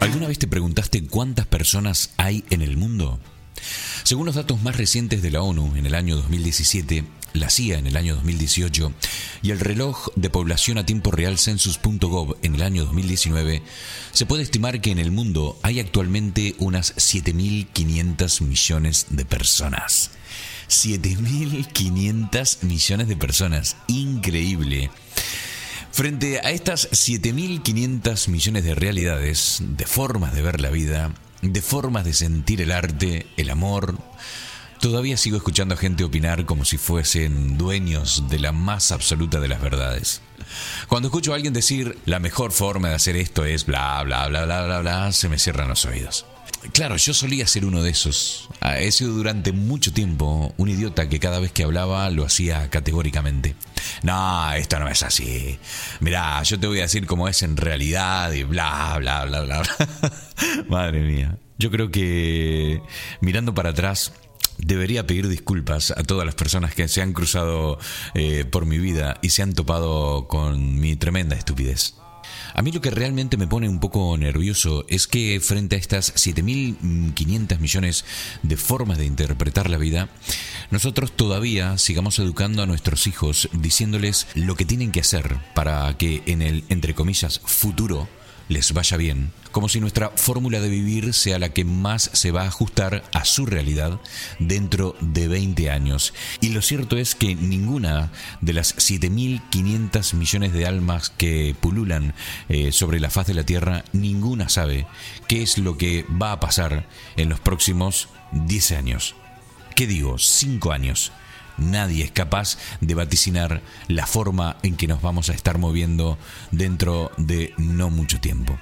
¿Alguna vez te preguntaste cuántas personas hay en el mundo? Según los datos más recientes de la ONU en el año 2017, la CIA en el año 2018 y el reloj de población a tiempo real census.gov en el año 2019, se puede estimar que en el mundo hay actualmente unas 7.500 millones de personas. 7.500 millones de personas. Increíble. Frente a estas 7.500 millones de realidades, de formas de ver la vida, de formas de sentir el arte, el amor, todavía sigo escuchando a gente opinar como si fuesen dueños de la más absoluta de las verdades. Cuando escucho a alguien decir la mejor forma de hacer esto es bla bla bla bla bla bla, se me cierran los oídos. Claro, yo solía ser uno de esos. Ah, he sido durante mucho tiempo un idiota que cada vez que hablaba lo hacía categóricamente. No, esto no es así. Mirá, yo te voy a decir cómo es en realidad y bla, bla, bla, bla. Madre mía. Yo creo que mirando para atrás debería pedir disculpas a todas las personas que se han cruzado eh, por mi vida y se han topado con mi tremenda estupidez. A mí lo que realmente me pone un poco nervioso es que frente a estas 7.500 millones de formas de interpretar la vida, nosotros todavía sigamos educando a nuestros hijos diciéndoles lo que tienen que hacer para que en el, entre comillas, futuro les vaya bien, como si nuestra fórmula de vivir sea la que más se va a ajustar a su realidad dentro de 20 años. Y lo cierto es que ninguna de las 7.500 millones de almas que pululan eh, sobre la faz de la Tierra, ninguna sabe qué es lo que va a pasar en los próximos 10 años. ¿Qué digo? 5 años. Nadie es capaz de vaticinar la forma en que nos vamos a estar moviendo dentro de no mucho tiempo.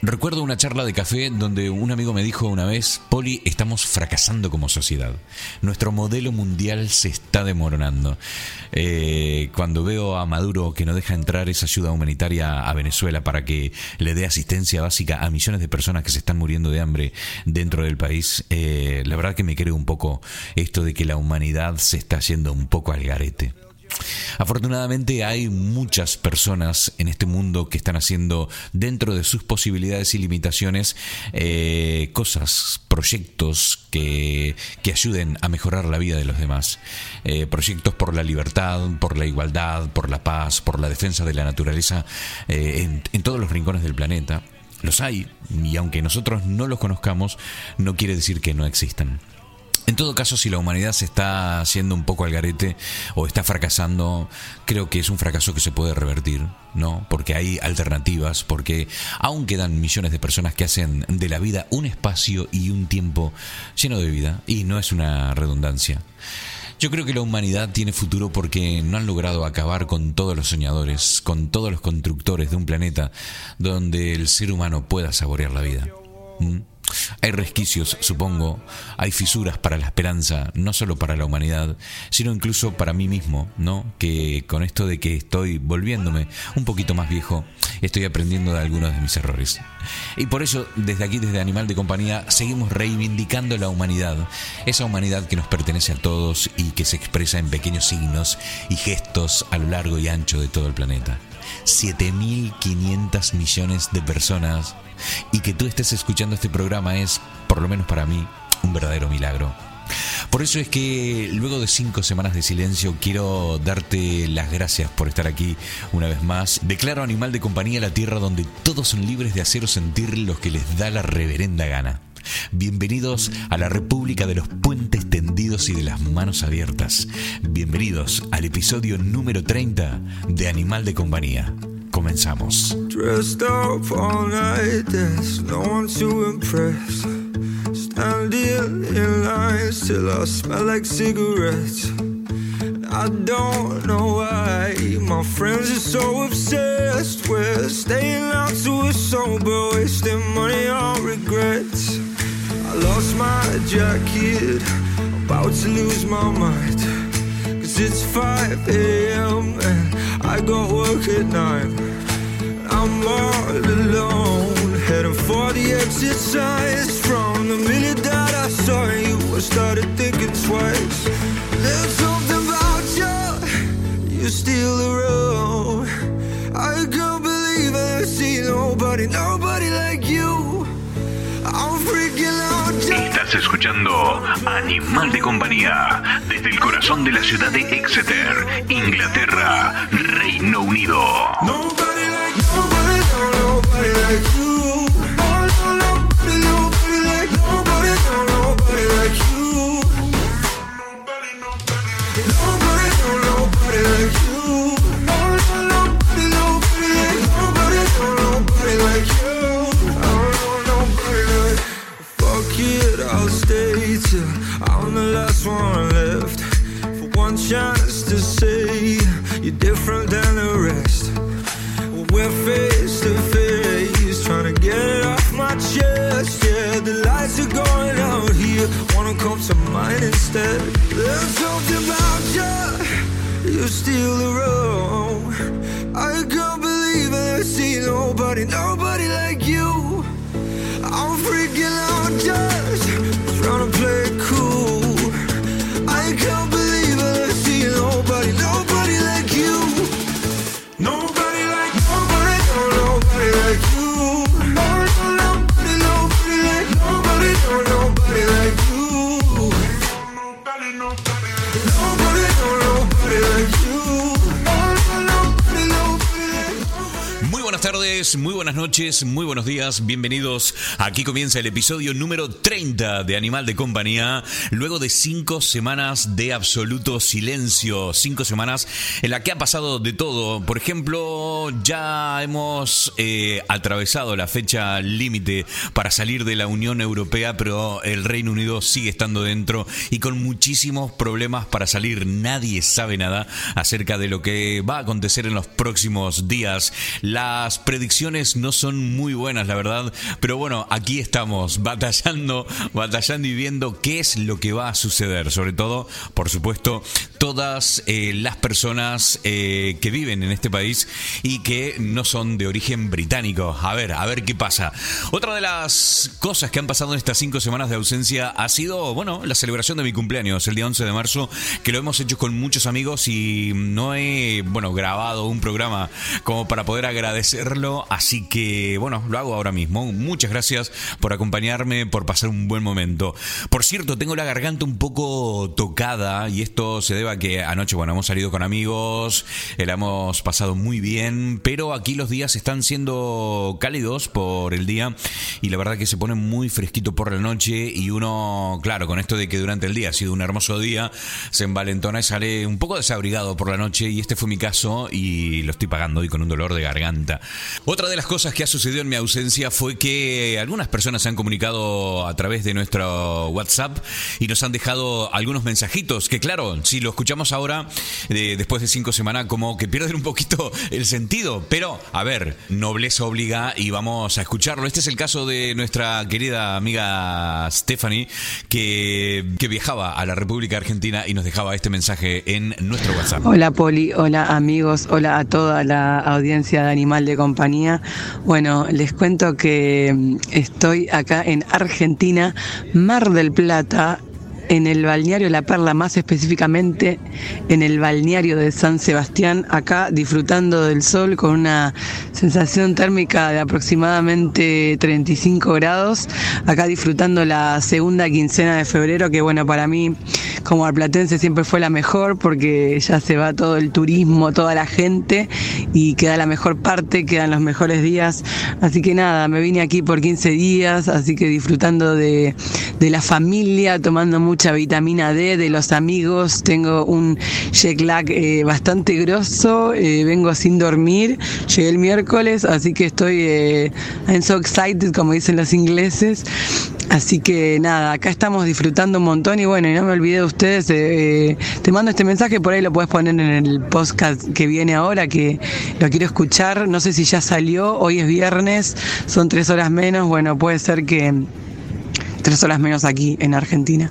Recuerdo una charla de café donde un amigo me dijo una vez, Poli, estamos fracasando como sociedad. Nuestro modelo mundial se está demoronando. Eh, cuando veo a Maduro que no deja entrar esa ayuda humanitaria a Venezuela para que le dé asistencia básica a millones de personas que se están muriendo de hambre dentro del país, eh, la verdad que me creo un poco esto de que la humanidad se está yendo un poco al garete. Afortunadamente hay muchas personas en este mundo que están haciendo dentro de sus posibilidades y limitaciones eh, cosas, proyectos que, ayuden a mejorar la vida de los demás. Eh, proyectos por la libertad, por la igualdad, por la paz, por la defensa de la naturaleza eh, en todos los rincones del planeta. Los hay, y aunque nosotros no los conozcamos, no quiere decir que no existan. En todo caso, si la humanidad se está haciendo un poco al garete o está fracasando, creo que es un fracaso que se puede revertir, ¿no? Porque hay alternativas, porque aún quedan millones de personas que hacen de la vida un espacio y un tiempo lleno de vida, y no es una redundancia. Yo creo que la humanidad tiene futuro porque no han logrado acabar con todos los soñadores, con todos los constructores de un planeta donde el ser humano pueda saborear la vida. ¿Mm? Hay resquicios, supongo, hay fisuras para la esperanza, no solo para la humanidad, sino incluso para mí mismo, ¿no? Que con esto de que estoy volviéndome un poquito más viejo, estoy aprendiendo de algunos de mis errores. Y por eso, desde aquí, desde Animal de Compañía, seguimos reivindicando la humanidad, esa humanidad que nos pertenece a todos y que se expresa en pequeños signos y gestos a lo largo y ancho de todo el planeta. 7.500 millones de personas y que tú estés escuchando este programa es, por lo menos para mí, un verdadero milagro. Por eso es que luego de cinco semanas de silencio quiero darte las gracias por estar aquí una vez más. Declaro animal de compañía la tierra donde todos son libres de hacer o sentir lo que les da la reverenda gana. Bienvenidos a la República de los Puentes Tendidos y de las Manos Abiertas. Bienvenidos al episodio número 30 de Animal de Compañía. Comenzamos. Dressed up all night, there's no one to impress. Standing in lines till I smell like cigarettes. I don't know why my friends are so obsessed with staying out to a sober, wasting money on regrets. Lost my jacket, about to lose my mind. Cause it's 5 a.m. and I got work at 9. I'm all alone, heading for the exit signs. From the minute that I saw you, I started thinking twice. There's something about you, you steal the road. I can't believe I see nobody, nobody like you. Escuchando Animal de Compañía desde el corazón de la ciudad de Exeter, Inglaterra, Reino Unido. chance bienvenidos. Aquí comienza el episodio número 30 de Animal de Compañía, luego de cinco semanas de absoluto silencio, cinco semanas en la que ha pasado de todo. Por ejemplo, ya hemos eh, atravesado la fecha límite para salir de la Unión Europea, pero el Reino Unido sigue estando dentro y con muchísimos problemas para salir. Nadie sabe nada acerca de lo que va a acontecer en los próximos días. Las predicciones no son muy buenas, la verdad, pero bueno, aquí estamos batallando, batallando y viendo qué es lo que va a suceder. Sobre todo, por supuesto, todas eh, las personas eh, que viven en este país y que no son de origen británico. A ver, a ver qué pasa. Otra de las cosas que han pasado en estas cinco semanas de ausencia ha sido, bueno, la celebración de mi cumpleaños, el día 11 de marzo, que lo hemos hecho con muchos amigos y no he, bueno, grabado un programa como para poder agradecer agradecerlo, así que bueno, lo hago ahora mismo. Muchas gracias por acompañarme, por pasar un buen momento. Por cierto, tengo la garganta un poco tocada y esto se debe a que anoche, bueno, hemos salido con amigos, la hemos pasado muy bien, pero aquí los días están siendo cálidos por el día y la verdad que se pone muy fresquito por la noche y uno, claro, con esto de que durante el día ha sido un hermoso día, se envalentona y sale un poco desabrigado por la noche y este fue mi caso y lo estoy pagando hoy con un dolor de garganta otra de las cosas que ha sucedido en mi ausencia fue que algunas personas se han comunicado a través de nuestro WhatsApp y nos han dejado algunos mensajitos que claro, si lo escuchamos ahora, después de cinco semanas, como que pierden un poquito el sentido. Pero, a ver, nobleza obliga y vamos a escucharlo. Este es el caso de nuestra querida amiga Stephanie, que, viajaba a la República Argentina y nos dejaba este mensaje en nuestro WhatsApp. Hola Poli, hola amigos, hola a toda la audiencia de animal de compañía. Bueno, les cuento que mm, estoy acá en Argentina, Mar del Plata, en el balneario La Perla, más específicamente en el balneario de San Sebastián, acá disfrutando del sol con una sensación térmica de aproximadamente 35 grados, acá disfrutando la segunda quincena de febrero, que bueno, para mí como arplatense siempre fue la mejor porque ya se va todo el turismo, toda la gente y queda la mejor parte, quedan los mejores días, así que nada, me vine aquí por 15 días, así que disfrutando de, de la familia, tomando mucho mucha vitamina D de los amigos, tengo un jet lag eh, bastante grosso, eh, vengo sin dormir, llegué el miércoles, así que estoy eh, I'm so excited, como dicen los ingleses. Así que nada, acá estamos disfrutando un montón y bueno, y no me olvidé de ustedes, te mando este mensaje, por ahí lo puedes poner en el podcast que viene ahora, que lo quiero escuchar, no sé si ya salió, hoy es viernes, son tres horas menos, bueno, puede ser que tres horas menos aquí en Argentina.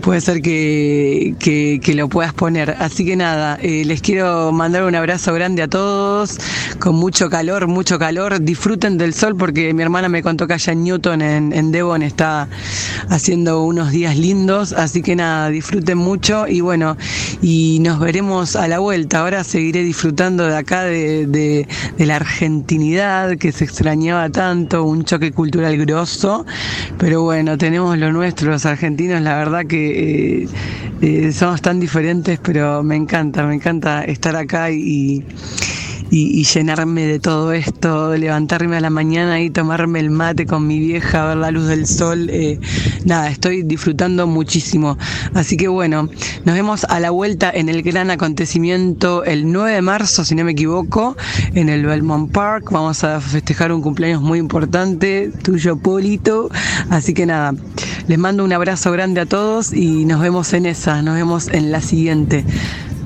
Puede ser que, que, lo puedas poner. Así que nada, eh, les quiero mandar un abrazo grande a todos, con mucho calor, mucho calor. Disfruten del sol porque mi hermana me contó que allá en Newton, en, en Devon, está haciendo unos días lindos. Así que nada, disfruten mucho y bueno, y nos veremos a la vuelta. Ahora seguiré disfrutando de acá, de, de, de la argentinidad que se extrañaba tanto, un choque cultural grosso. Pero bueno, tenemos lo nuestro, los argentinos, la verdad que eh, eh, somos tan diferentes, pero me encanta, me encanta estar acá y, y, llenarme de todo esto, levantarme a la mañana y tomarme el mate con mi vieja, ver la luz del sol. Eh, nada, estoy disfrutando muchísimo. Así que bueno, nos vemos a la vuelta en el gran acontecimiento el 9 de marzo, si no me equivoco, en el Belmont Park. Vamos a festejar un cumpleaños muy importante, tuyo, Polito. Así que nada, les mando un abrazo grande a todos y nos vemos en esa, nos vemos en la siguiente.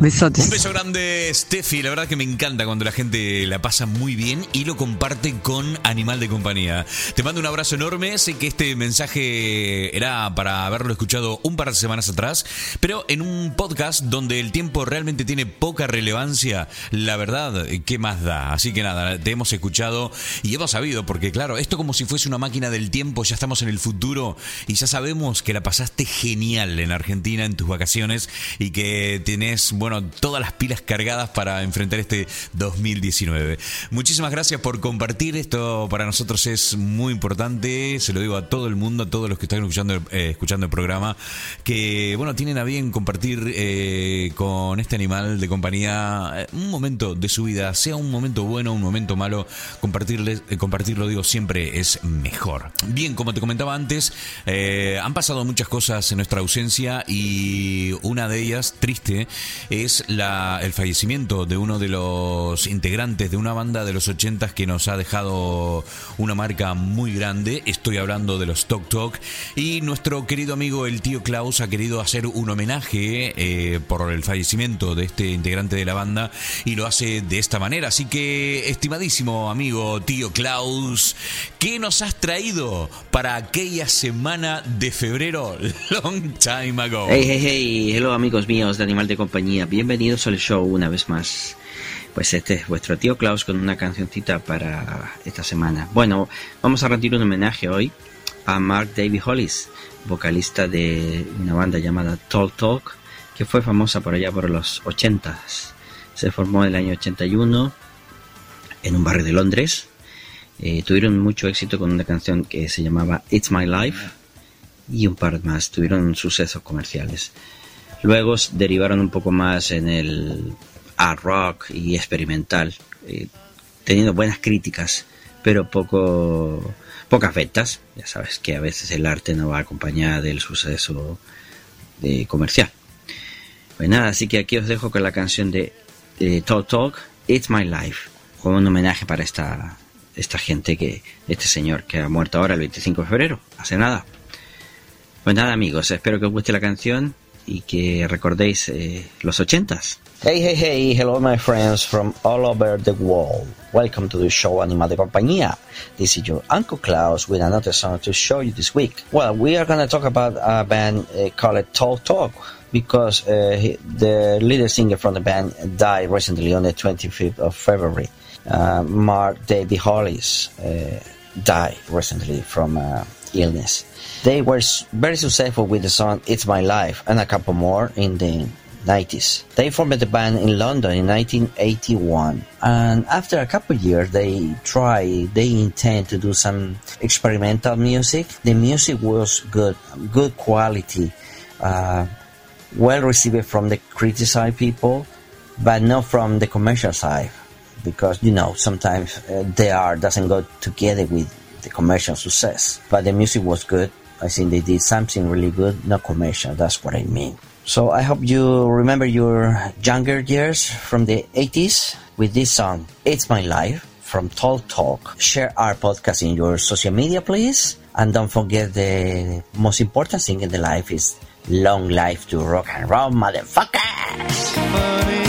Besotes. Un beso grande, Steffi. La verdad que me encanta cuando la gente la pasa muy bien y lo comparte con Animal de Compañía. Te mando un abrazo enorme. Sé que este mensaje era para haberlo escuchado un par de semanas atrás, pero en un podcast donde el tiempo realmente tiene poca relevancia, la verdad, ¿qué más da? Así que nada, te hemos escuchado y hemos sabido, porque claro, esto como si fuese una máquina del tiempo, ya estamos en el futuro y ya sabemos que la pasaste genial en Argentina en tus vacaciones y que tenés bueno, todas las pilas cargadas para enfrentar este 2019. Muchísimas gracias por compartir. Esto para nosotros es muy importante. Se lo digo a todo el mundo, a todos los que están escuchando, eh, el programa, que bueno, tienen a bien compartir eh, con este animal de compañía eh, un momento de su vida, sea un momento bueno, un momento malo, compartirles, compartirlo, digo, siempre es mejor. Bien, como te comentaba antes, han pasado muchas cosas en nuestra ausencia y una de ellas, triste, es la, el fallecimiento de uno de los integrantes de una banda de los 80 que nos ha dejado una marca muy grande. Estoy hablando de los Talk Talk. Y nuestro querido amigo el tío Klaus ha querido hacer un homenaje eh, por el fallecimiento de este integrante de la banda y lo hace de esta manera. Así que, estimadísimo amigo tío Klaus, ¿qué nos has traído para aquella semana de febrero? Long time ago. Hey, hey, hey, hello amigos míos de Animal de Compañía bienvenidos al show una vez más. Pues este es vuestro tío Klaus con una cancioncita para esta semana. Bueno, vamos a rendir un homenaje hoy a Mark David Hollis, vocalista de una banda llamada Talk Talk, que fue famosa por allá por los 80s. Se formó en el año 81 en un barrio de Londres. Eh, tuvieron mucho éxito con una canción que se llamaba It's My Life y un par más. Tuvieron sucesos comerciales. Luego derivaron un poco más en el art rock y experimental, eh, teniendo buenas críticas, pero poco pocas ventas. Ya sabes que a veces el arte no va acompañada del suceso de comercial. Pues nada, así que aquí os dejo con la canción de, Talk Talk, It's My Life, como un homenaje para esta, esta gente que, este señor que ha muerto ahora el 25 de febrero, hace nada. Pues nada amigos, espero que os guste la canción y que recordéis eh, los ochentas. Hey, hey, hey, hello my friends from all over the world. Welcome to the show Animal de Compañía. This is your Uncle Klaus with another song to show you this week. Well, we are going to talk about a band uh, called Talk Talk because uh, he, the leader singer from the band died recently on the 25th of February. Uh, Mark David Hollis uh, died recently from uh, illness. They were very successful with the song It's My Life and a couple more in the 90s. They formed the band in London in 1981, and after a couple years, they try, they intend to do some experimental music. The music was good, good quality, uh, well received from the criticized people, but not from the commercial side, because you know sometimes uh, the art doesn't go together with the commercial success. But the music was good. I think they did something really good, not commercial. That's what I mean. So I hope you remember your younger years from the 80s with this song, It's My Life from Talk Talk. Share our podcast in your social media, please. And don't forget the most important thing in the life is long life to rock and roll, motherfuckers!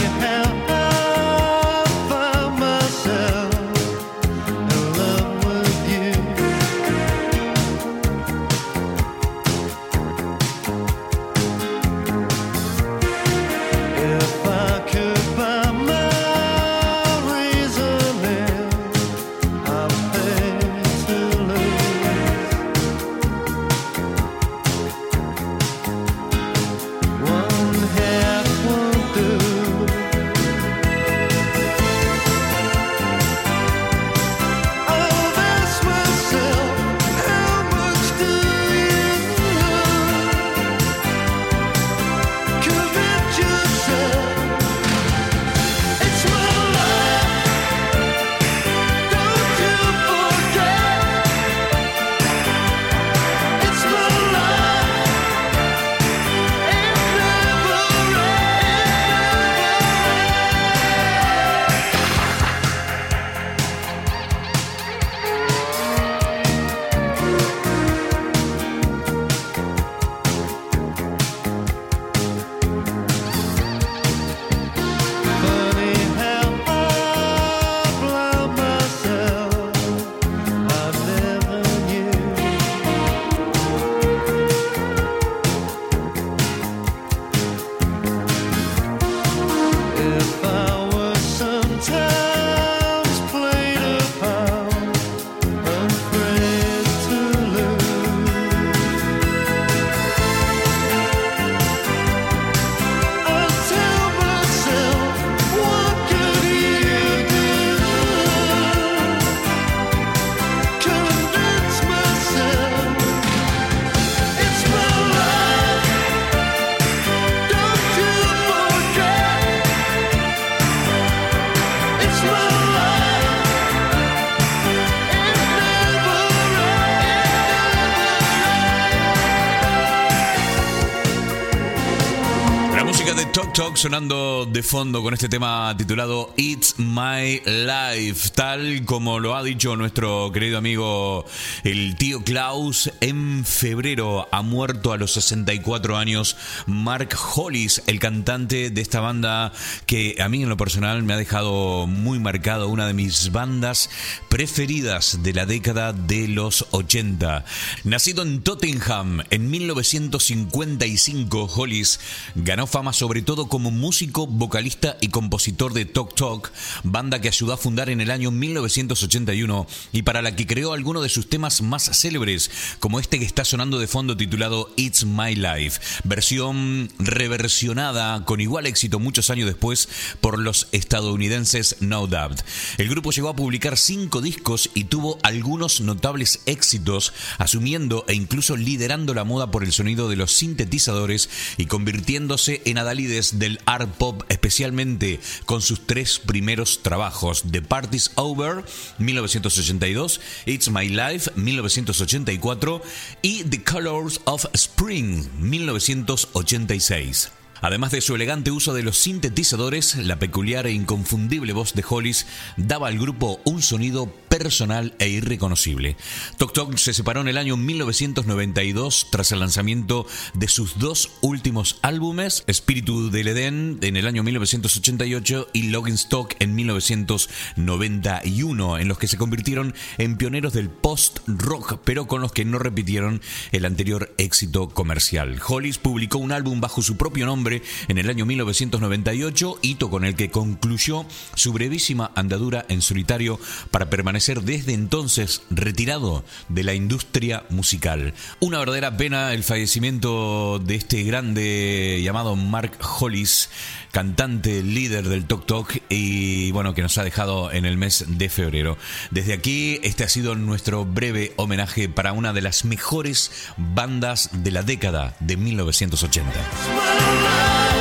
Talk de fondo con este tema titulado It's My Life, tal como lo ha dicho nuestro querido amigo el tío Klaus. En febrero ha muerto a los 64 años Mark Hollis, el cantante de esta banda que a mí en lo personal me ha dejado muy marcado, una de mis bandas preferidas de la década de los 80. Nacido en Tottenham en 1955, Hollis ganó fama sobre todo como músico, vocalista y compositor de Talk Talk, banda que ayudó a fundar en el año 1981 y para la que creó algunos de sus temas más célebres, como este que está sonando de fondo titulado It's My Life, versión reversionada con igual éxito muchos años después por los estadounidenses No Doubt. El grupo llegó a publicar cinco discos y tuvo algunos notables éxitos, asumiendo e incluso liderando la moda por el sonido de los sintetizadores y convirtiéndose en adalides del art pop, especialmente con sus tres primeros trabajos: The Party's Over, 1982, It's My Life, 1984 y The Colors of Spring, 1986. Además de su elegante uso de los sintetizadores, la peculiar e inconfundible voz de Hollis daba al grupo un sonido personal e irreconocible. Tok Tok se separó en el año 1992 tras el lanzamiento de sus dos últimos álbumes, Espíritu del Edén en el año 1988 y Login Stock en 1991, en los que se convirtieron en pioneros del post-rock, pero con los que no repitieron el anterior éxito comercial. Hollis publicó un álbum bajo su propio nombre en el año 1998, hito con el que concluyó su brevísima andadura en solitario para permanecer desde entonces retirado de la industria musical. Una verdadera pena el fallecimiento de este grande llamado Mark Hollis, cantante líder del Tok Tok y bueno, que nos ha dejado en el mes de febrero. Desde aquí, este ha sido nuestro breve homenaje para una de las mejores bandas de la década de 1980.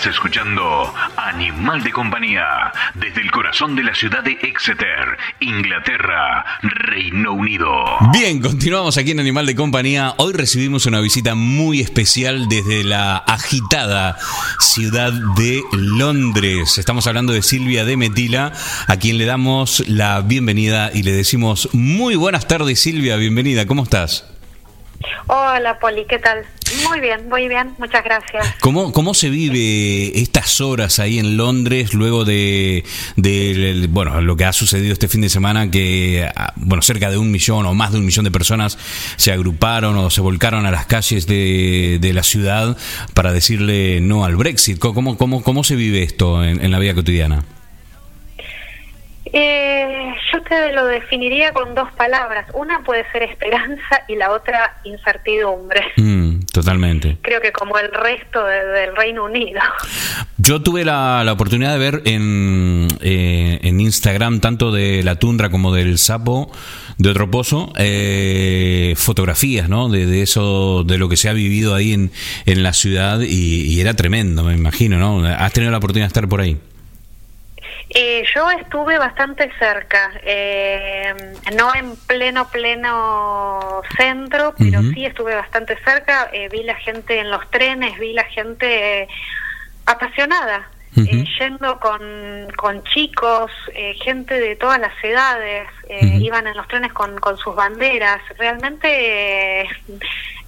Estás escuchando Animal de Compañía desde el corazón de la ciudad de Exeter, Inglaterra, Reino Unido. Bien, continuamos aquí en Animal de Compañía. Hoy recibimos una visita muy especial desde la agitada ciudad de Londres. Estamos hablando de Silvia de Metila, a quien le damos la bienvenida y le decimos muy buenas tardes Silvia, bienvenida, ¿cómo estás? Hola Poli, ¿qué tal? Muy bien, muy bien, muchas gracias. ¿Cómo, cómo se vive estas horas ahí en Londres luego de, de, bueno, lo que ha sucedido este fin de semana que ah, bueno, cerca de un millón o más de un millón de personas se agruparon o se volcaron a las calles de, de la ciudad para decirle no al Brexit? ¿Cómo, cómo, cómo se vive esto en, en la vida cotidiana? Eh, yo te lo definiría con dos palabras. Una puede ser esperanza y la otra incertidumbre. Mm, totalmente. Creo que como el resto de- del Reino Unido. Yo tuve la, la oportunidad de ver en, eh, en Instagram, tanto de la tundra como del sapo de otro pozo, eh, fotografías, ¿no? De, de eso, de lo que se ha vivido ahí en, en la ciudad y, y era tremendo, me imagino, ¿no? ¿Has tenido la oportunidad de estar por ahí? Eh, yo estuve bastante cerca, eh, no en pleno, pleno centro, pero sí estuve bastante cerca. eh, vi la gente en los trenes, vi la gente eh, apasionada, eh, yendo con, con chicos, eh, gente de todas las edades, iban en los trenes con, con sus banderas. Realmente.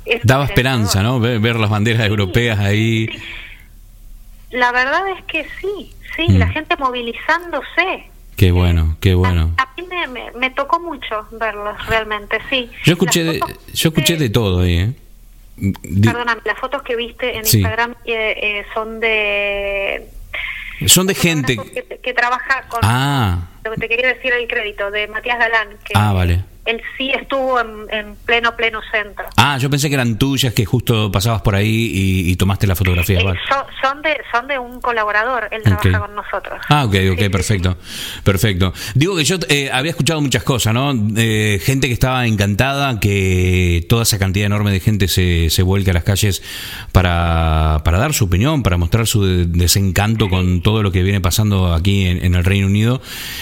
es Daba esperanza, ¿no? Ver, ver las banderas europeas ahí. La verdad es que sí, sí, Mm. la gente movilizándose. Qué bueno, qué bueno. A, a mí me, me, me tocó mucho verlos, realmente, sí. Yo escuché de, yo escuché de todo ahí, ¿eh? Perdóname, las fotos que viste en Sí. Instagram eh, eh, son de... Son de gente... que, que trabaja con... Ah, Lo que te quería decir el crédito, de Matías Galán, que, ah, vale. Él sí estuvo en, en pleno, pleno centro. Ah, yo pensé que eran tuyas, que justo pasabas por ahí y, y tomaste la fotografía. Eh, vale. son, son de son de un colaborador, él Ok. trabaja con nosotros. Ah, ok, ok, Sí, sí, perfecto. Perfecto. Digo que yo eh, había escuchado muchas cosas, ¿no? Eh, gente que estaba encantada, que toda esa cantidad enorme de gente se, se vuelca a las calles para, para dar su opinión, para mostrar su de- desencanto con todo lo que viene pasando aquí en, en el Reino Unido.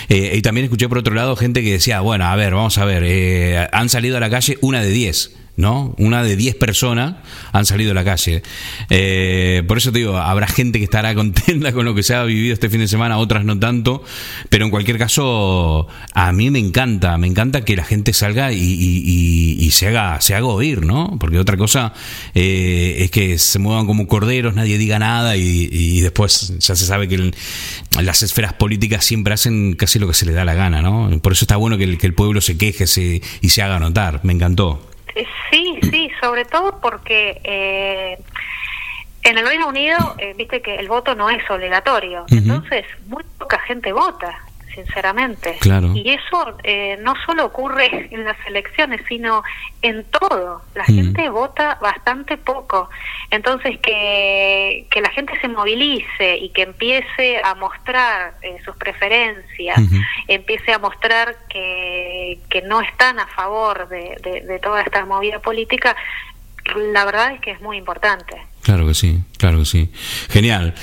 Eh, y también escuché por otro lado gente que decía, bueno, a ver, vamos a ver, eh, han salido a la calle una de diez. ¿No? Una de 10 personas han salido a la calle. Eh, por eso te digo, habrá gente que estará contenta con lo que se ha vivido este fin de semana, otras no tanto, pero en cualquier caso, a mí me encanta, me encanta que la gente salga y, y- y- y se haga se haga oír, ¿no? Porque otra cosa eh, es que se muevan como corderos, nadie diga nada y, después ya se sabe que las esferas políticas siempre hacen casi lo que se les da la gana, ¿no? Por eso está bueno que el, que el pueblo se queje se, y se haga notar, me encantó. Eh, Sí, sí, sobre todo porque eh, en el Reino Unido, eh, viste que el voto no es obligatorio, entonces muy poca gente vota, sinceramente. Claro. Y eso eh, no solo ocurre en las elecciones, sino en todo. La Mm. gente vota bastante poco. Entonces, que, que la gente se movilice y que empiece a mostrar eh, sus preferencias, empiece a mostrar que, que no están a favor de, de- de toda esta movida política, la verdad es que es muy importante. Claro que sí, claro que sí. Genial.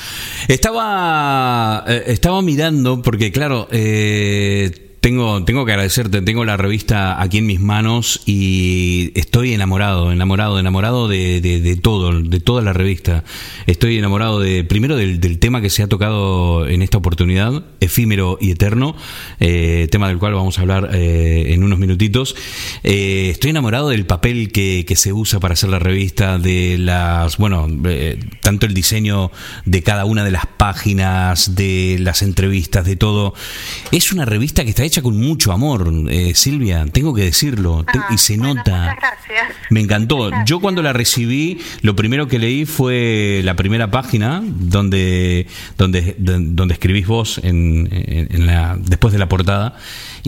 Estaba, eh, estaba mirando, porque claro, eh, tengo, tengo que agradecerte, tengo la revista aquí en mis manos y estoy enamorado, enamorado, enamorado de, de, todo, de toda la revista. Estoy enamorado de, primero del, tema que se ha tocado en esta oportunidad, efímero y eterno, eh, tema del cual vamos a hablar eh, en unos minutitos. Eh, estoy enamorado del papel que, se usa para hacer la revista, de las, bueno, tanto el diseño de cada una de las páginas, de las entrevistas, de todo. Es una revista que está hecha con mucho amor, eh, Silvia, tengo que decirlo, te- Ah, y se bueno, nota. muchas gracias. Me encantó. Yo cuando la recibí, lo primero que leí fue la primera página donde donde donde escribís vos en, en- en la después de la portada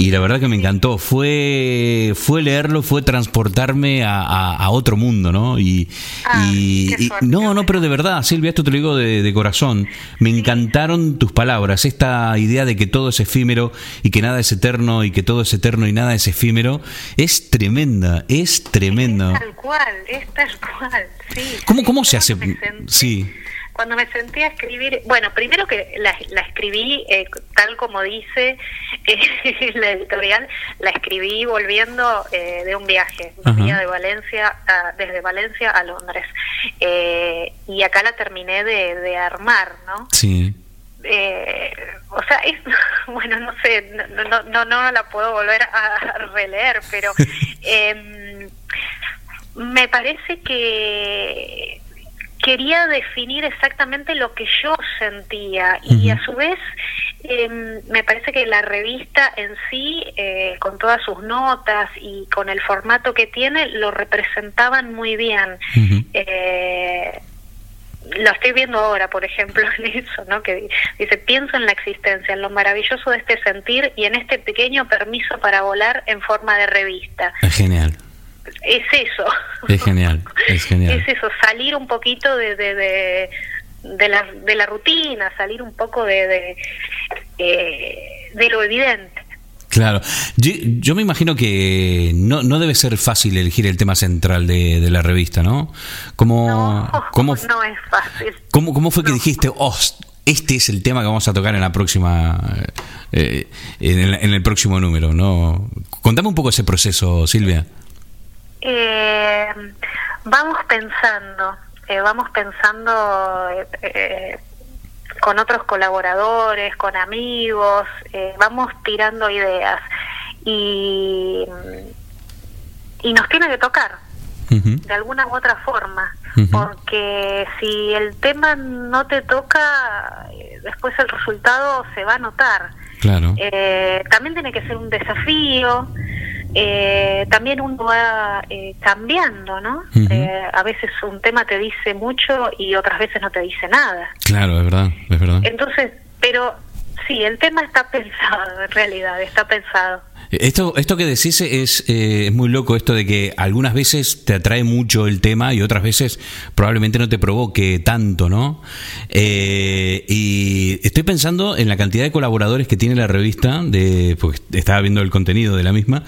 y la verdad que me encantó. Fue fue leerlo, fue transportarme a, a- a otro mundo, ¿no? Y, Ah, y- y- no, no, pero de verdad, Silvia, esto te lo digo de, de corazón. Me encantaron tus palabras, esta idea de que todo es efímero y que nada es eterno y que todo es eterno y nada es efímero, es tremenda, es tremenda. Es tal cual, es tal cual, sí. ¿Cómo, cómo se hace? Sí, Cuando me senté a escribir, bueno, primero que la, la escribí eh, tal como dice eh, la editorial, la escribí volviendo eh, de un viaje, venía de Valencia, a- desde Valencia a Londres, Eh, y acá la terminé de, de armar, ¿no? sí. eh, o sea, es, bueno, no sé, no, no, no, no la puedo volver a releer, pero em, me parece que quería definir exactamente lo que yo sentía y a su vez em, me parece que la revista en sí, eh, con todas sus notas y con el formato que tiene, lo representaban muy bien. Eh, lo estoy viendo ahora, por ejemplo, en eso, ¿no? Que di- dice, pienso en la existencia, en lo maravilloso de este sentir y en este pequeño permiso para volar en forma de revista. Genial, Es eso. es genial, es genial. Es eso, salir un poquito de, de, de, de la, de la rutina, salir un poco de, de, eh, de lo evidente. Claro, yo, yo me imagino que no, no debe ser fácil elegir el tema central de, de la revista, ¿no? ¿Cómo, No, cómo, no es fácil. cómo, cómo fue que dijiste, oh, este es el tema que vamos a tocar en la próxima, eh, en, el, en el próximo número, ¿no? Contame un poco ese proceso, Silvia. Eh, vamos pensando, eh, vamos pensando eh, eh, con otros colaboradores, con amigos, eh, vamos tirando ideas y, y nos tiene que tocar de alguna u otra forma, porque si el tema no te toca, después el resultado se va a notar. Claro. Eh, también tiene que ser un desafío. Eh, también uno va eh, cambiando, ¿no? Eh, a veces un tema te dice mucho y otras veces no te dice nada. Claro, es verdad, es verdad. Entonces, pero sí, el tema está pensado, en realidad, está pensado. Esto, esto que decís es, eh, es muy loco, esto de que algunas veces te atrae mucho el tema y otras veces probablemente no te provoque tanto, ¿no? Eh, y estoy pensando en la cantidad de colaboradores que tiene la revista, de, pues estaba viendo el contenido de la misma,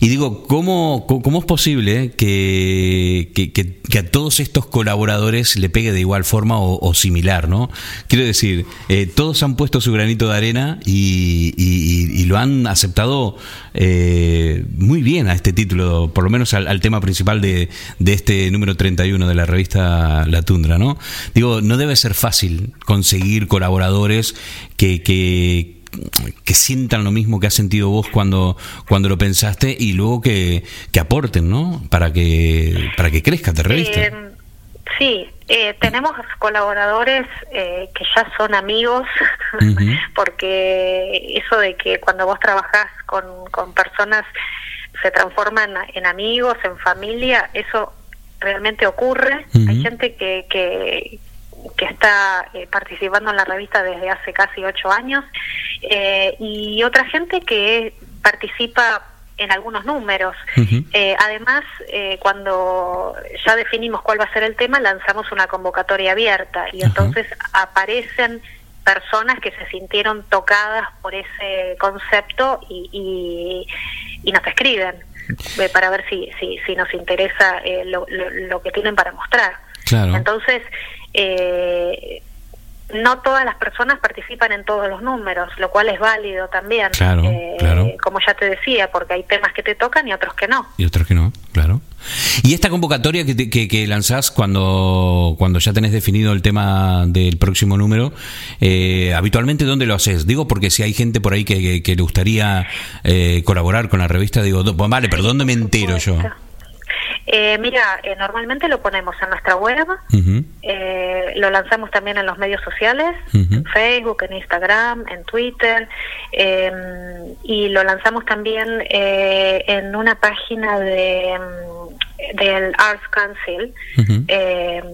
y digo, ¿cómo, cómo es posible que, que, que, a todos estos colaboradores le pegue de igual forma o, similar, ¿no? Quiero decir, eh, todos han puesto su granito de arena y, y lo han aceptado eh, muy bien a este título, por lo menos al, tema principal de, de, este número 31 de la revista La Tundra, ¿no? Digo, no debe ser fácil conseguir colaboradores que, que que sientan lo mismo que has sentido vos cuando, cuando lo pensaste y luego que, que aporten, ¿no? Para que, para que crezca la revista. Eh, sí, eh, tenemos colaboradores eh, que ya son amigos, porque eso de que cuando vos trabajás con, con personas se transforman en amigos, en familia, eso realmente ocurre. Hay gente que, que, que está eh, participando en la revista desde hace casi ocho años y otra gente que participa en algunos números. Eh, además, eh, cuando ya definimos cuál va a ser el tema, lanzamos una convocatoria abierta y entonces aparecen personas que se sintieron tocadas por ese concepto y, y, nos escriben eh, para ver si, si, si nos interesa lo, lo, que tienen para mostrar. Entonces, eh, no todas las personas participan en todos los números, lo cual es válido también. Claro, eh, claro. Como ya te decía, porque hay temas que te tocan y otros que no. Y otros que no, claro. ¿Y esta convocatoria que, que, lanzás cuando, cuando ya tenés definido el tema del próximo número, eh, habitualmente dónde lo haces? Digo, porque si hay gente por ahí que, que le gustaría eh, colaborar con la revista, digo, vale, pero ¿dónde me entero yo? Eh, mira, eh, normalmente lo ponemos en nuestra web, eh, lo lanzamos también en los medios sociales, en Facebook, en Instagram, en Twitter, em, y lo lanzamos también en una página de em, del Arts Council, em,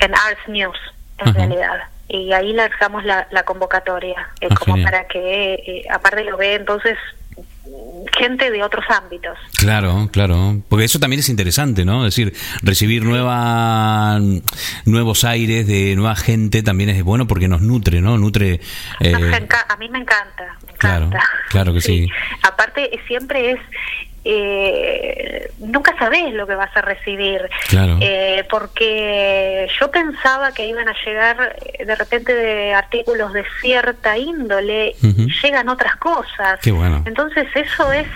en Arts News, en realidad. Y ahí lanzamos la, la convocatoria, ah, como para que, aparte lo ve entonces gente de otros ámbitos. Claro, claro, porque eso también es interesante, ¿no? Es decir, recibir nueva, nuevos aires de nueva gente también es bueno porque nos nutre, ¿no? Nutre. Eh... A mí me encanta, me claro, encanta. Claro que sí. Aparte, siempre es eh, nunca sabes lo que vas a recibir. Eh, porque yo pensaba que iban a llegar eh, de repente de artículos de cierta índole llegan otras cosas. Entonces eso es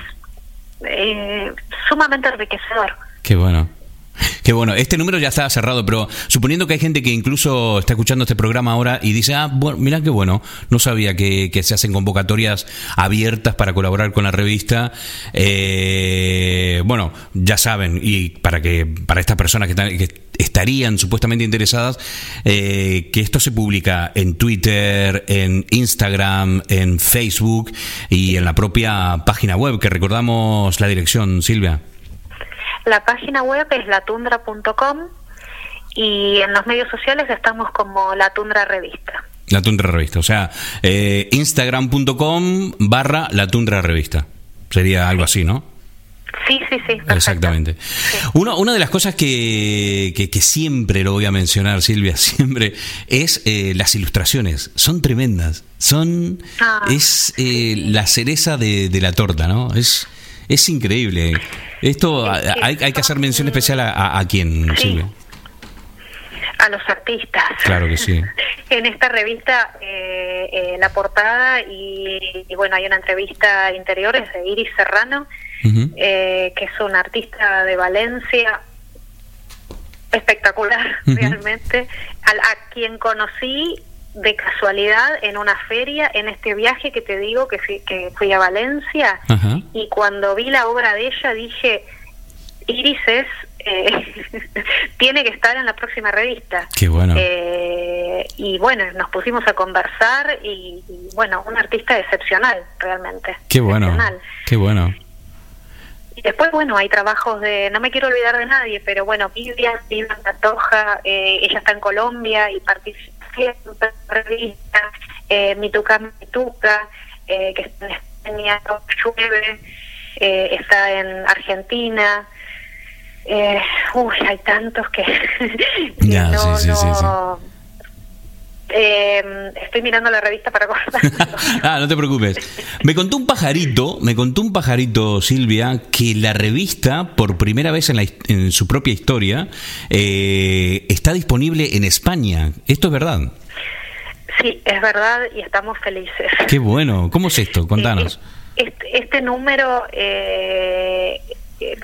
eh, sumamente enriquecedor. Qué bueno. Qué bueno, este número ya está cerrado, pero suponiendo que hay gente que incluso está escuchando este programa ahora y dice, ah, bueno, mira qué bueno, no sabía que, se hacen convocatorias abiertas para colaborar con la revista. Eh, bueno, ya saben, y para que para estas personas que, estarían supuestamente interesadas, eh, que esto se publica en Twitter, en Instagram, en Facebook y en la propia página web, que recordamos la dirección, Silvia. La página web es latundra.com y en los medios sociales estamos como La Tundra Revista. La Tundra Revista, o sea, eh, instagram.com barra La Tundra Revista. Sería algo así, ¿no? Sí, sí, sí. Exactamente. una de las cosas que, que, siempre lo voy a mencionar, Silvia, siempre, es eh, las ilustraciones. Son tremendas. Son. Ah, es eh, la cereza de, de, la torta, ¿no? Es, es increíble. Esto hay, hay que hacer mención especial a, a, quién, Silvia. A los artistas. Claro que sí. en esta revista, eh, eh, la portada y, bueno, hay una entrevista interior, es de Iris Serrano, eh, que es una artista de Valencia, espectacular, realmente, a, a quien conocí de casualidad en una feria, en este viaje que te digo que fui, que fui a Valencia, y cuando vi la obra de ella dije, Iris es, eh, tiene que estar en la próxima revista. Qué bueno. Eh, y bueno, nos pusimos a conversar y, bueno, un artista excepcional, realmente. Qué bueno. Qué bueno. Y después, bueno, hay trabajos de, no me quiero olvidar de nadie, pero bueno, Vivian, Vivian Tatoja, eh, ella está en Colombia y participa revista, eh, Mituca Mituca, eh, que está en España, llueve, eh, está en Argentina. Eh, uy, hay tantos que, que Ya, no, sí, sí, sí, no- Eh, estoy mirando la revista para acordar. Ah, no te preocupes. Me contó un pajarito, me contó un pajarito, Silvia, que la revista, por primera vez en, la en su propia historia, eh, está disponible en España. ¿Esto es verdad? sí, es verdad y estamos felices. Qué bueno. ¿Cómo es esto? Contanos. Este, este número eh, eh,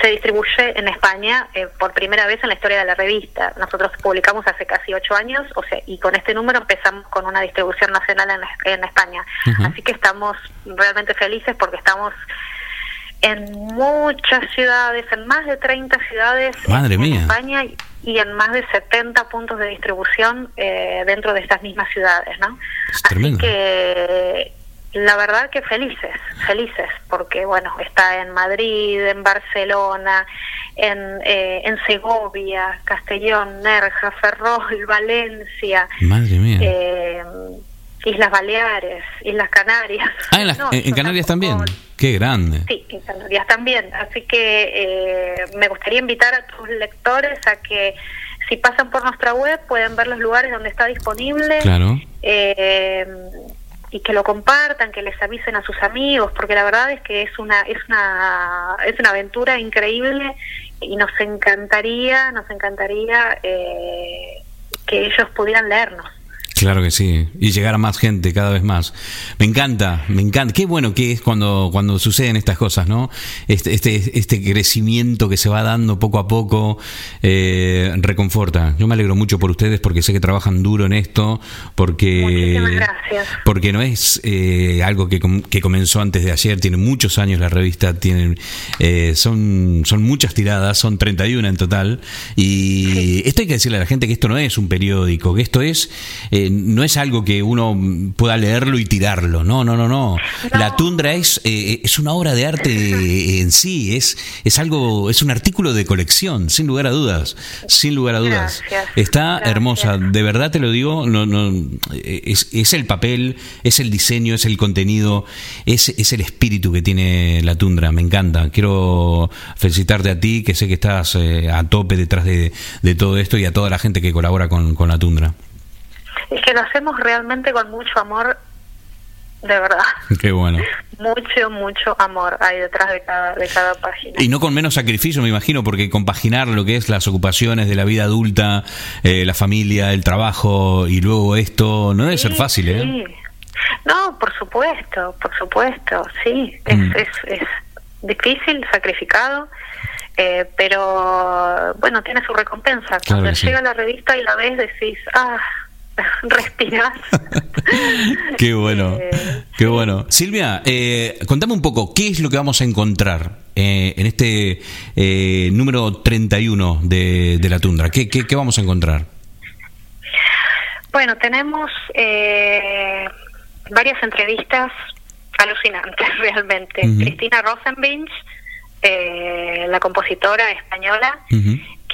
se distribuye en España eh, por primera vez en la historia de la revista. Nosotros publicamos hace casi ocho años, o sea, y con este número empezamos con una distribución nacional en, en España. Así que estamos realmente felices porque estamos en muchas ciudades, en más de 30 ciudades Madre en mía. España y- y en más de 70 puntos de distribución eh, dentro de estas mismas ciudades, ¿no? Es Así tremendo. que la verdad que felices, felices, porque bueno, está en Madrid, en Barcelona, en, eh, en Segovia, Castellón, Nerja, Ferrol, Valencia, Madre mía. eh, Islas Baleares, Islas Canarias. ah, en, las- No, en- en es Canarias también. Qué grande. Sí, en Canarias también. Así que eh, me gustaría invitar a tus lectores a que si pasan por nuestra web pueden ver los lugares donde está disponible. Claro. eh, y que lo compartan, que les avisen a sus amigos, porque la verdad es que es una es una es una aventura increíble y nos encantaría nos encantaría eh, que ellos pudieran leernos. Claro que sí, y llegar a más gente cada vez más. Me encanta, me encanta. Qué bueno que es cuando, cuando suceden estas cosas, ¿no? Este, este, este crecimiento que se va dando poco a poco eh, reconforta. Yo me alegro mucho por ustedes porque sé que trabajan duro en esto, porque, gracias. porque no es eh, algo que, com- que comenzó antes de ayer, tiene muchos años la revista, tienen, eh, son, son muchas tiradas, son 31 en total, y esto hay que decirle a la gente que esto no es un periódico, que esto es, eh, no es algo que uno pueda leerlo y tirarlo, no, no, no, no. La tundra es, eh, es una obra de arte en sí, es, es algo, es un artículo de colección, sin lugar a dudas, sin lugar a dudas. Gracias, Está gracias. hermosa, de verdad te lo digo, no, no, es, es el papel, es el diseño, es el contenido, es, es el espíritu que tiene la tundra, me encanta. Quiero felicitarte a ti, que sé que estás eh, a tope detrás de, de todo esto y a toda la gente que colabora con, con la tundra. Es que lo hacemos realmente con mucho amor, de verdad. Qué bueno. Mucho, mucho amor hay detrás de cada, de cada página. Y no con menos sacrificio, me imagino, porque compaginar lo que es las ocupaciones de la vida adulta, eh, la familia, el trabajo y luego esto, no debe ser fácil, ¿eh? sí. No, por supuesto, por supuesto, sí. Es, Mm. es, es difícil, sacrificado, eh, pero bueno, tiene su recompensa. Claro Cuando que sí. llega la revista y la ves, decís, ah, respirás. Qué bueno, Eh, qué bueno. Silvia, eh, contame un poco, ¿qué es lo que vamos a encontrar eh, en este eh, número 31 de, de la tundra? ¿Qué, qué, qué vamos a encontrar? Bueno, tenemos eh, varias entrevistas alucinantes realmente. Cristina Rosenbinch, eh, la compositora española.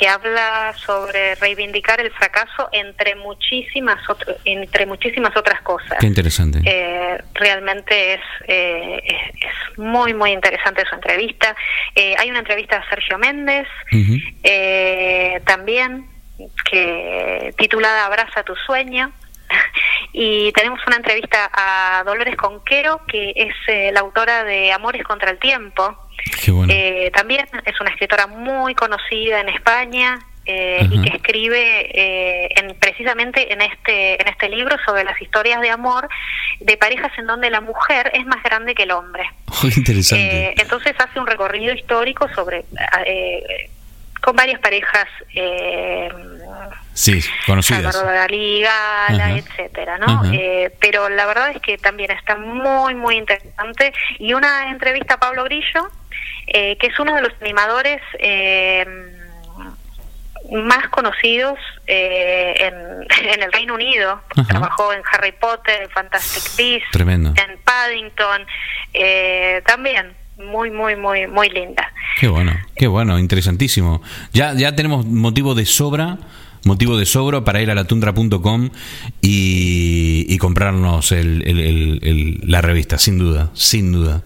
Que habla sobre reivindicar el fracaso entre muchísimas otro- entre muchísimas otras cosas. Qué interesante. Eh, realmente es, eh, es, es muy muy interesante su entrevista. Eh, hay una entrevista a Sergio Méndez eh, también que titulada Abraza tu sueño. Y tenemos una entrevista a Dolores Conquero, que es eh, la autora de Amores contra el Tiempo. Bueno. Eh, también es una escritora muy conocida en España eh, y que escribe eh, en, precisamente en este en este libro sobre las historias de amor de parejas en donde la mujer es más grande que el hombre. Oh, interesante. Entonces hace un recorrido histórico sobre eh, con varias parejas. Eh, sí, conocidas. Salvador Dalí, Gala, Ajá. etcétera, ¿no? Eh, pero la verdad es que también está muy, muy interesante. Y una entrevista a Pablo Grillo, eh, que es uno de los animadores eh, más conocidos eh, en, en el Reino Unido. Ajá. Trabajó en Harry Potter, en Fantastic Beasts, Tremendo. en Paddington, eh, también muy, muy, muy, muy linda. Qué bueno, qué bueno, interesantísimo. Ya, ya tenemos motivo de sobra motivo de sobro para ir a latundra.com y, y comprarnos el, el- la revista, sin duda, sin duda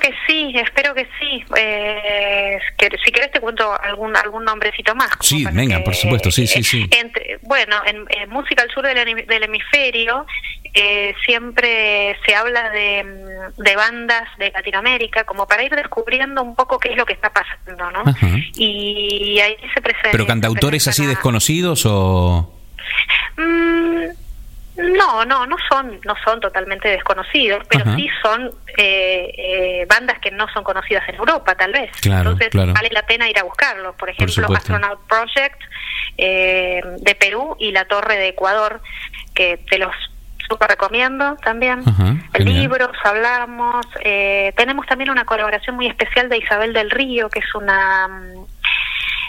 que sí, espero que sí. Eh, que, si querés te cuento algún algún nombrecito más. Sí, venga, que- por supuesto, sí, sí, sí. entre- bueno, en, en Música al Sur del, del Hemisferio eh, siempre se habla de, mm, de bandas de Latinoamérica como para ir descubriendo un poco qué es lo que está pasando, ¿no? Ajá. Y ahí se presenta. ¿Pero cantautores así desconocidos o...? Mm, no, no, no son, no son totalmente desconocidos, pero Ajá. sí son eh, eh, bandas que no son conocidas en Europa, tal vez. Claro, Entonces claro. vale la pena ir a buscarlos. Por ejemplo, supuesto. Astronaut Project eh, de Perú y La Torre de Ecuador, que te los super recomiendo también. Ajá. Libros, hablamos. eh, tenemos también una colaboración muy especial de Isabel del Río, que es una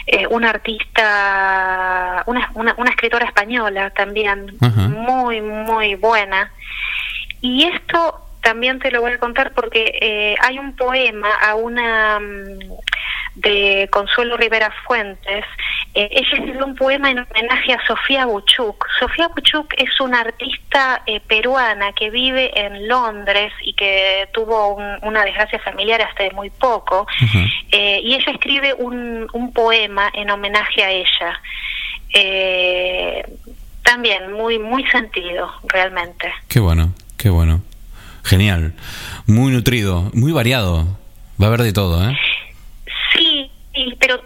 eh, una artista, una, una, una escritora española también, muy, muy buena. Y esto también te lo voy a contar porque eh, hay un poema a una mm, de Consuelo Rivera Fuentes. Eh, ella escribió un poema en homenaje a Sofía Buchuk. Sofía Buchuk es una artista eh, peruana que vive en Londres y que tuvo un- una desgracia familiar hasta muy poco. Eh, y ella escribe un, un poema en homenaje a ella. Eh, también muy muy sentido, realmente. Qué bueno, qué bueno. Genial. Muy nutrido, muy variado. Va a haber de todo, ¿eh? Sí, sí, pero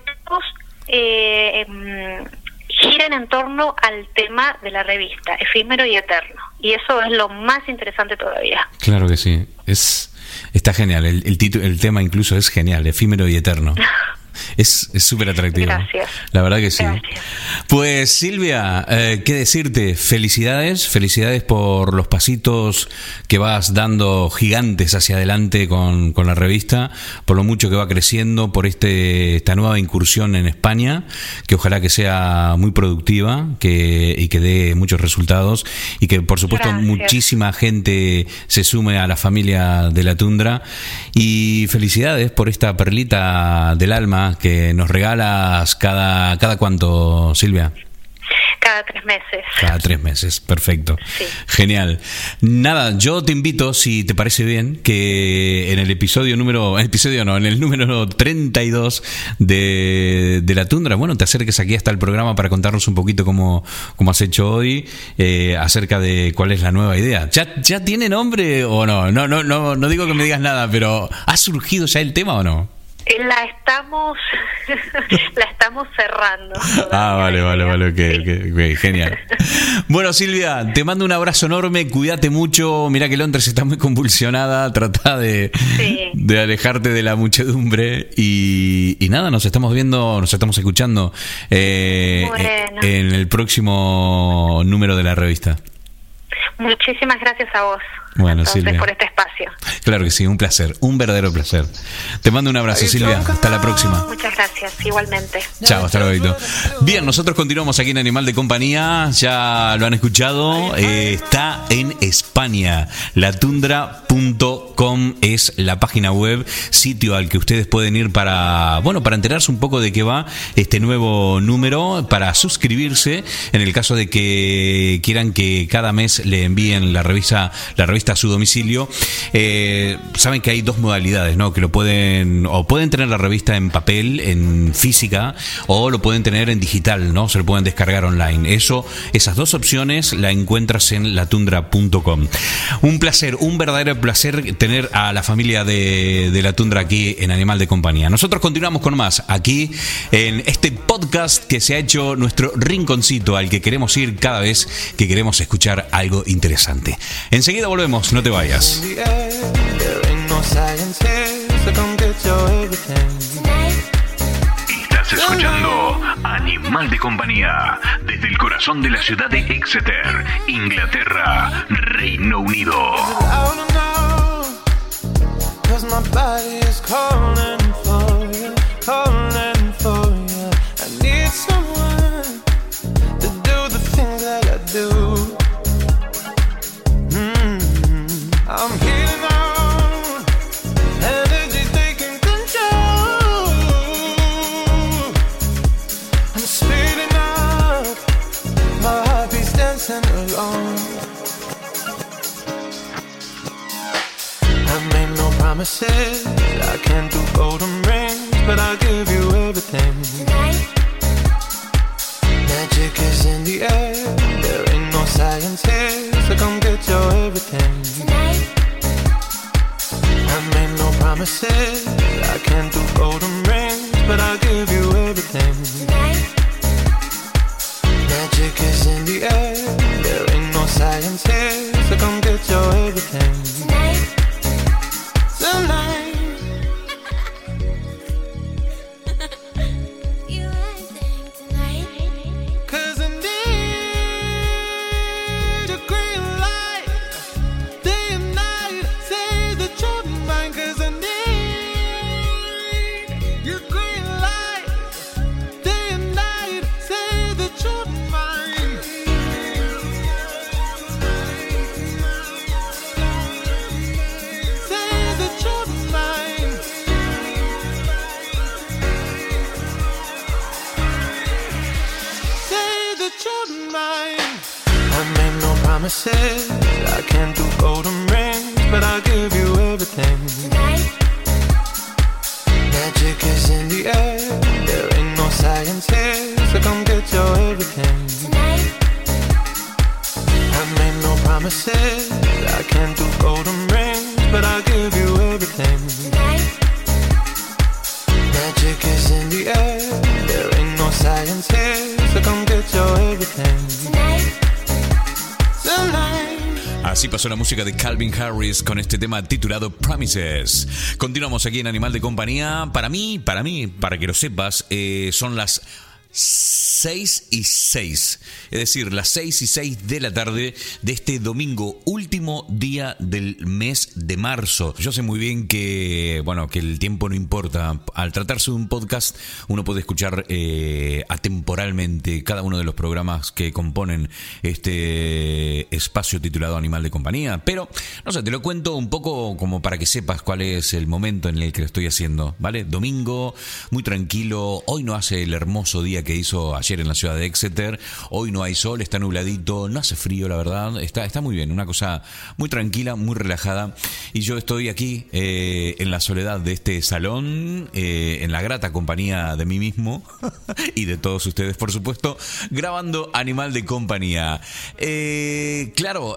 eh, em, giran en torno al tema de la revista, efímero y eterno. Y eso es lo más interesante todavía. Claro que sí. Es, está genial. El, el, título, el tema incluso es genial, efímero y eterno. Es súper atractivo. Gracias. La verdad que sí. Gracias. Pues Silvia, eh, ¿qué decirte? Felicidades, felicidades por los pasitos que vas dando gigantes hacia adelante con, con la revista, por lo mucho que va creciendo, por este esta nueva incursión en España, que ojalá que sea muy productiva que, y que dé muchos resultados y que por supuesto Gracias. muchísima gente se sume a la familia de la tundra y felicidades por esta perlita del alma que nos regalas cada, cada cuánto, Silvia. Cada tres meses. Cada tres meses, perfecto. Sí. Genial. Nada, yo te invito, si te parece bien, que en el episodio número, episodio no, en el número 32 de, de La Tundra, bueno, te acerques aquí hasta el programa para contarnos un poquito cómo, cómo has hecho hoy, eh, acerca de cuál es la nueva idea. ¿Ya, ¿Ya tiene nombre o no? No, no, no, no digo que me digas nada, pero ¿ha surgido ya el tema o no? Eh, La estamos la estamos cerrando. Ah, vale, vale, vale, ok, genial. Bueno, Silvia, te mando un abrazo enorme, cuídate mucho, mira que Londres está muy convulsionada, trata de, Sí. de alejarte de la muchedumbre y, y nada, nos estamos viendo, nos estamos escuchando eh, Bueno. en el próximo número de la revista. Muchísimas gracias a vos. Bueno, entonces, Silvia. por este espacio. Claro que sí, un placer, un verdadero placer. Te mando un abrazo, Silvia, hasta la próxima. Muchas gracias, igualmente. Chao, hasta luego. Bien, nosotros continuamos aquí en Animal de Compañía. Ya lo han escuchado. eh, está en España. Latundra.com es la página web, sitio al que ustedes pueden ir para, bueno, para enterarse un poco de qué va este nuevo número, para suscribirse en el caso de que quieran que cada mes le envíen la revista, la revista a su domicilio. Eh, saben que hay dos modalidades, ¿no? Que lo pueden, o pueden tener la revista en papel, en física, o lo pueden tener en digital, ¿no? Se lo pueden descargar online. Eso, esas dos opciones la encuentras en latundra.com. Un placer, un verdadero placer tener a la familia de, de la tundra aquí en Animal de Compañía. Nosotros continuamos con más aquí en este podcast que se ha hecho nuestro rinconcito al que queremos ir cada vez que queremos escuchar algo interesante. Enseguida volvemos, no te vayas. Estás escuchando Animal de Compañía desde el corazón de la ciudad de Exeter, Inglaterra, Reino Unido. Promises. I can't do golden rings, but I'll give you everything. tonight, Magic is in the air. There ain't no science here, so come get your everything. tonight. Tonight. Así pasó la música de Calvin Harris con este tema titulado Promises. Continuamos aquí en Animal de Compañía. Para mí, para mí, para que lo sepas, eh, son las 6 y 6. Es decir, las 6 y 6 de la tarde de este domingo, último día del mes de marzo. Yo sé muy bien que, bueno, que el tiempo no importa. Al tratarse de un podcast, uno puede escuchar eh, atemporalmente cada uno de los programas que componen este espacio titulado Animal de Compañía. Pero, no sé, te lo cuento un poco como para que sepas cuál es el momento en el que lo estoy haciendo, ¿vale? Domingo, muy tranquilo. Hoy no hace el hermoso día que hizo ayer en la ciudad de Exeter. Hoy no hay sol, está nubladito, no hace frío, la verdad. Está, está muy bien, una cosa muy tranquila, muy relajada. Y yo estoy aquí eh, en la soledad de este salón, eh, en la grata compañía de mí mismo y de todos ustedes, por supuesto, grabando Animal de Compañía. Eh, claro,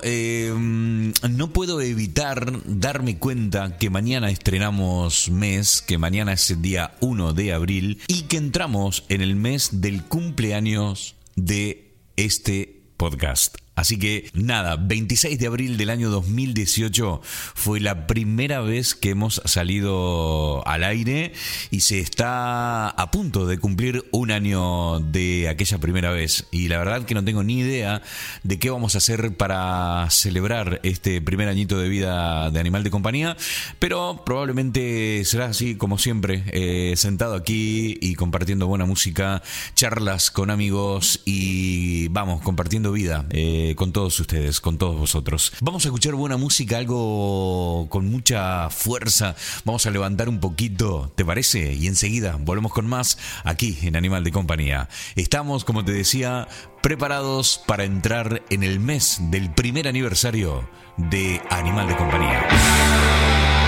no puedo evitar darme cuenta que mañana estrenamos mes, que mañana es el día 1 de abril y que entramos en el mes del cumpleaños de este podcast. Así que nada, 26 de abril del año 2018 fue la primera vez que hemos salido al aire y se está a punto de cumplir un año de aquella primera vez. Y la verdad que no tengo ni idea de qué vamos a hacer para celebrar este primer añito de vida de Animal de Compañía, pero probablemente será así como siempre, eh, sentado aquí y compartiendo buena música, charlas con amigos y vamos, compartiendo vida. eh, con todos ustedes, con todos vosotros. Vamos a escuchar buena música, algo con mucha fuerza. Vamos a levantar un poquito, ¿te parece? Y enseguida volvemos con más aquí en Animal de Compañía. Estamos, como te decía, preparados para entrar en el mes del primer aniversario de Animal de Compañía.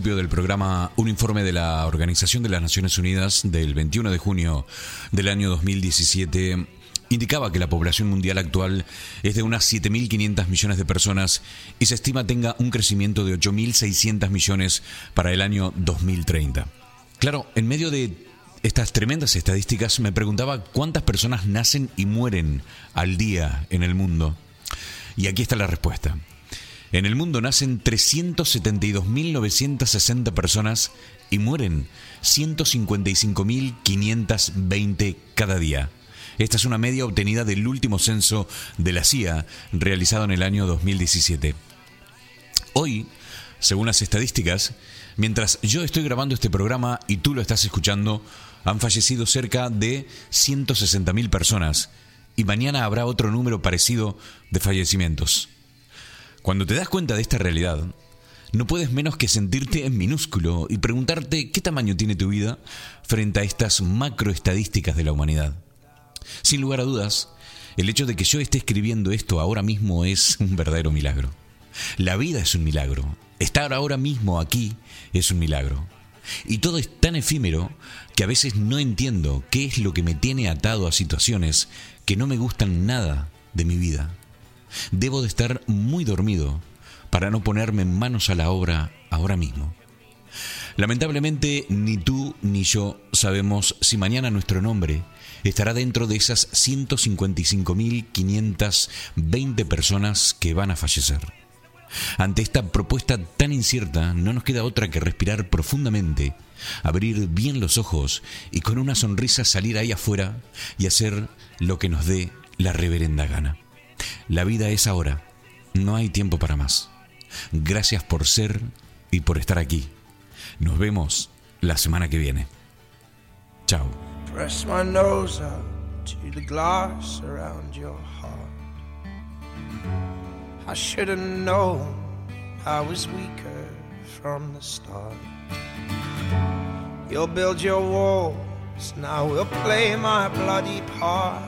Principio del programa, un informe de la Organización de las Naciones Unidas del 21 de junio del año 2017 indicaba que la población mundial actual es de unas 7.500 millones de personas y se estima tenga un crecimiento de 8.600 millones para el año 2030. Claro, en medio de estas tremendas estadísticas me preguntaba cuántas personas nacen y mueren al día en el mundo. Y aquí está la respuesta. En el mundo nacen 372.960 personas y mueren 155.520 cada día. Esta es una media obtenida del último censo de la CIA realizado en el año 2017. Hoy, según las estadísticas, mientras yo estoy grabando este programa y tú lo estás escuchando, han fallecido cerca de 160.000 personas y mañana habrá otro número parecido de fallecimientos. Cuando te das cuenta de esta realidad, no puedes menos que sentirte en minúsculo y preguntarte qué tamaño tiene tu vida frente a estas macroestadísticas de la humanidad. Sin lugar a dudas, el hecho de que yo esté escribiendo esto ahora mismo es un verdadero milagro. La vida es un milagro. Estar ahora mismo aquí es un milagro. Y todo es tan efímero que a veces no entiendo qué es lo que me tiene atado a situaciones que no me gustan nada de mi vida. Debo de estar muy dormido para no ponerme manos a la obra ahora mismo. Lamentablemente, ni tú ni yo sabemos si mañana nuestro nombre estará dentro de esas 155.520 personas que van a fallecer. Ante esta propuesta tan incierta, no nos queda otra que respirar profundamente, abrir bien los ojos y con una sonrisa salir ahí afuera y hacer lo que nos dé la reverenda gana. La vida es ahora, no hay tiempo para más. Gracias por ser y por estar aquí. Nos vemos la semana que viene. Chao. Press my nose up to the glass around your heart. I should have known I was weaker from the start. You'll build your walls, now we'll play my bloody part.